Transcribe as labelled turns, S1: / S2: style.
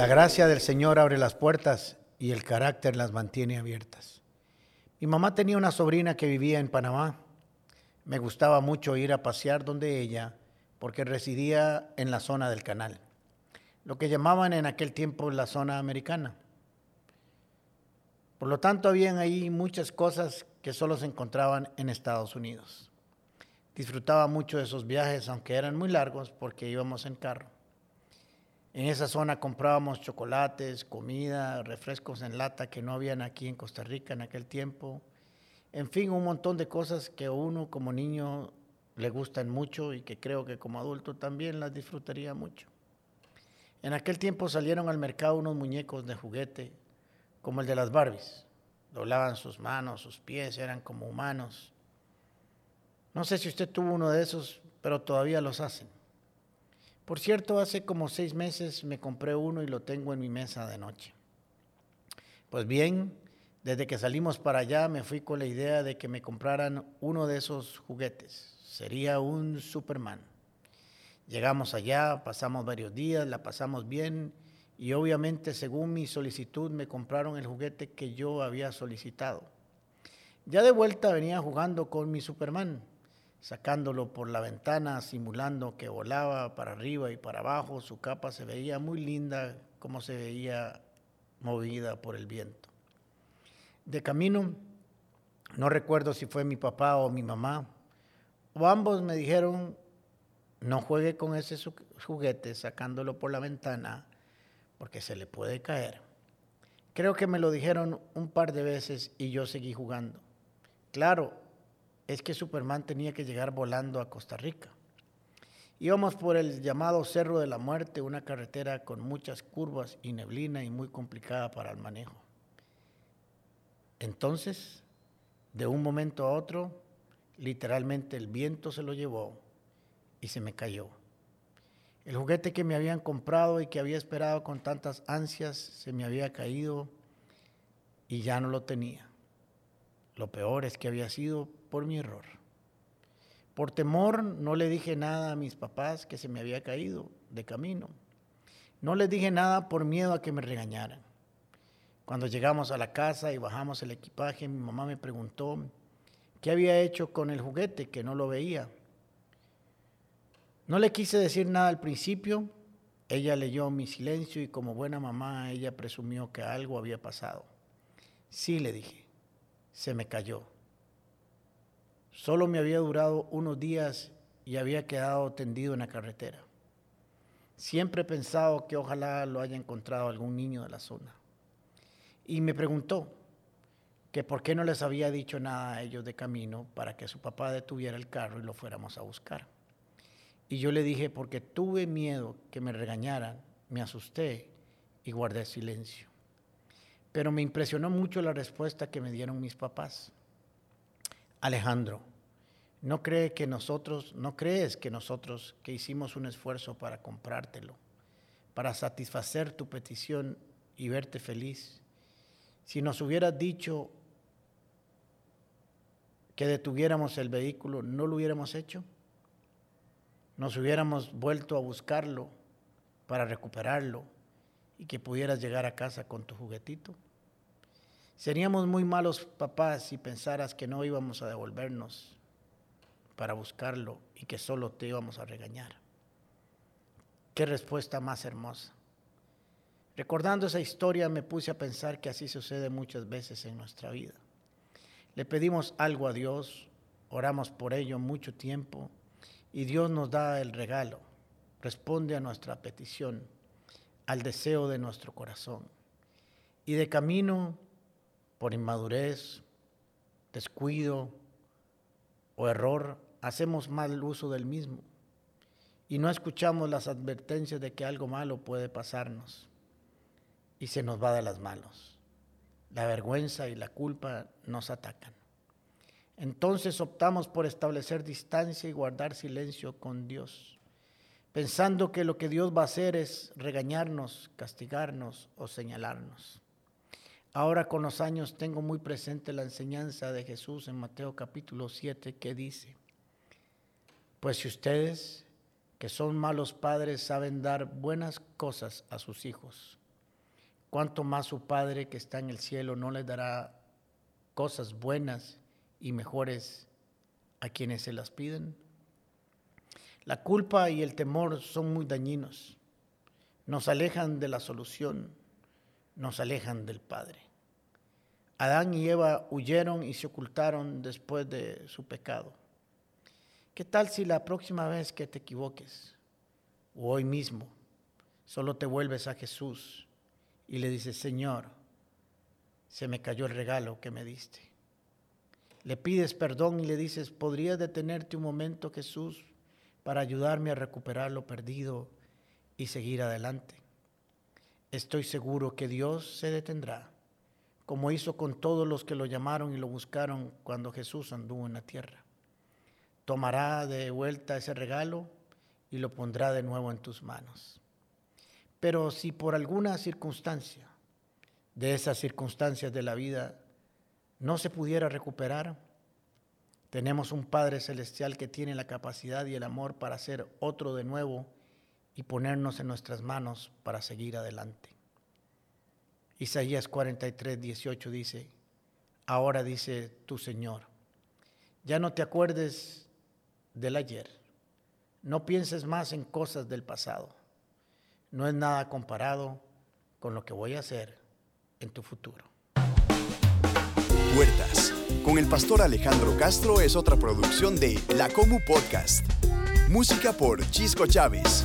S1: La gracia del Señor abre las puertas y el carácter las mantiene abiertas. Mi mamá tenía una sobrina que vivía en Panamá. Me gustaba mucho ir a pasear donde ella porque residía en la zona del canal, lo que llamaban en aquel tiempo la zona americana. Por lo tanto, habían ahí muchas cosas que solo se encontraban en Estados Unidos. Disfrutaba mucho de esos viajes, aunque eran muy largos porque íbamos en carro. En esa zona comprábamos chocolates, comida, refrescos en lata que no habían aquí en Costa Rica en aquel tiempo. En fin, un montón de cosas que a uno como niño le gustan mucho y que creo que como adulto también las disfrutaría mucho. En aquel tiempo salieron al mercado unos muñecos de juguete como el de las Barbies. Doblaban sus manos, sus pies, eran como humanos. No sé si usted tuvo uno de esos, pero todavía los hacen. Por cierto, hace como seis meses me compré uno y lo tengo en mi mesa de noche. Pues bien, desde que salimos para allá me fui con la idea de que me compraran uno de esos juguetes. Sería un Superman. Llegamos allá, pasamos varios días, la pasamos bien y obviamente según mi solicitud me compraron el juguete que yo había solicitado. Ya de vuelta venía jugando con mi Superman sacándolo por la ventana, simulando que volaba para arriba y para abajo. Su capa se veía muy linda, como se veía movida por el viento. De camino, no recuerdo si fue mi papá o mi mamá, o ambos me dijeron, no juegue con ese juguete sacándolo por la ventana, porque se le puede caer. Creo que me lo dijeron un par de veces y yo seguí jugando. Claro, es que Superman tenía que llegar volando a Costa Rica. Íbamos por el llamado Cerro de la Muerte, una carretera con muchas curvas y neblina y muy complicada para el manejo. Entonces, de un momento a otro, literalmente el viento se lo llevó y se me cayó. El juguete que me habían comprado y que había esperado con tantas ansias se me había caído y ya no lo tenía. Lo peor es que había sido por mi error. Por temor no le dije nada a mis papás que se me había caído de camino. No les dije nada por miedo a que me regañaran. Cuando llegamos a la casa y bajamos el equipaje, mi mamá me preguntó qué había hecho con el juguete, que no lo veía. No le quise decir nada al principio. Ella leyó mi silencio y como buena mamá, ella presumió que algo había pasado. Sí, le dije, se me cayó. Solo me había durado unos días y había quedado tendido en la carretera. Siempre he pensado que ojalá lo haya encontrado algún niño de la zona. Y me preguntó que por qué no les había dicho nada a ellos de camino para que su papá detuviera el carro y lo fuéramos a buscar. Y yo le dije, porque tuve miedo que me regañaran, me asusté y guardé silencio. Pero me impresionó mucho la respuesta que me dieron mis papás. Alejandro, ¿no cree que nosotros, no crees que nosotros que hicimos un esfuerzo para comprártelo, para satisfacer tu petición y verte feliz, si nos hubieras dicho que detuviéramos el vehículo, ¿no lo hubiéramos hecho? Nos hubiéramos vuelto a buscarlo para recuperarlo y que pudieras llegar a casa con tu juguetito. Seríamos muy malos papás si pensaras que no íbamos a devolvernos para buscarlo y que solo te íbamos a regañar. Qué respuesta más hermosa. Recordando esa historia me puse a pensar que así sucede muchas veces en nuestra vida. Le pedimos algo a Dios, oramos por ello mucho tiempo y Dios nos da el regalo, responde a nuestra petición, al deseo de nuestro corazón. Y de camino por inmadurez, descuido o error, hacemos mal uso del mismo y no escuchamos las advertencias de que algo malo puede pasarnos y se nos va de las manos. La vergüenza y la culpa nos atacan. Entonces optamos por establecer distancia y guardar silencio con Dios, pensando que lo que Dios va a hacer es regañarnos, castigarnos o señalarnos. Ahora con los años tengo muy presente la enseñanza de Jesús en Mateo capítulo 7 que dice, pues si ustedes que son malos padres saben dar buenas cosas a sus hijos, ¿cuánto más su Padre que está en el cielo no les dará cosas buenas y mejores a quienes se las piden? La culpa y el temor son muy dañinos. Nos alejan de la solución, nos alejan del Padre. Adán y Eva huyeron y se ocultaron después de su pecado. ¿Qué tal si la próxima vez que te equivoques, o hoy mismo, solo te vuelves a Jesús y le dices, Señor, se me cayó el regalo que me diste? Le pides perdón y le dices, ¿podrías detenerte un momento, Jesús, para ayudarme a recuperar lo perdido y seguir adelante? Estoy seguro que Dios se detendrá, como hizo con todos los que lo llamaron y lo buscaron cuando Jesús anduvo en la tierra. Tomará de vuelta ese regalo y lo pondrá de nuevo en tus manos. Pero si por alguna circunstancia de esas circunstancias de la vida no se pudiera recuperar, tenemos un Padre Celestial que tiene la capacidad y el amor para hacer otro de nuevo y ponernos en nuestras manos para seguir adelante. Isaías 43, 18 dice, ahora dice tu Señor, ya no te acuerdes del ayer, no pienses más en cosas del pasado, no es nada comparado con lo que voy a hacer en tu futuro.
S2: Puertas con el pastor Alejandro Castro es otra producción de La Comu Podcast. Música por Chisco Chávez.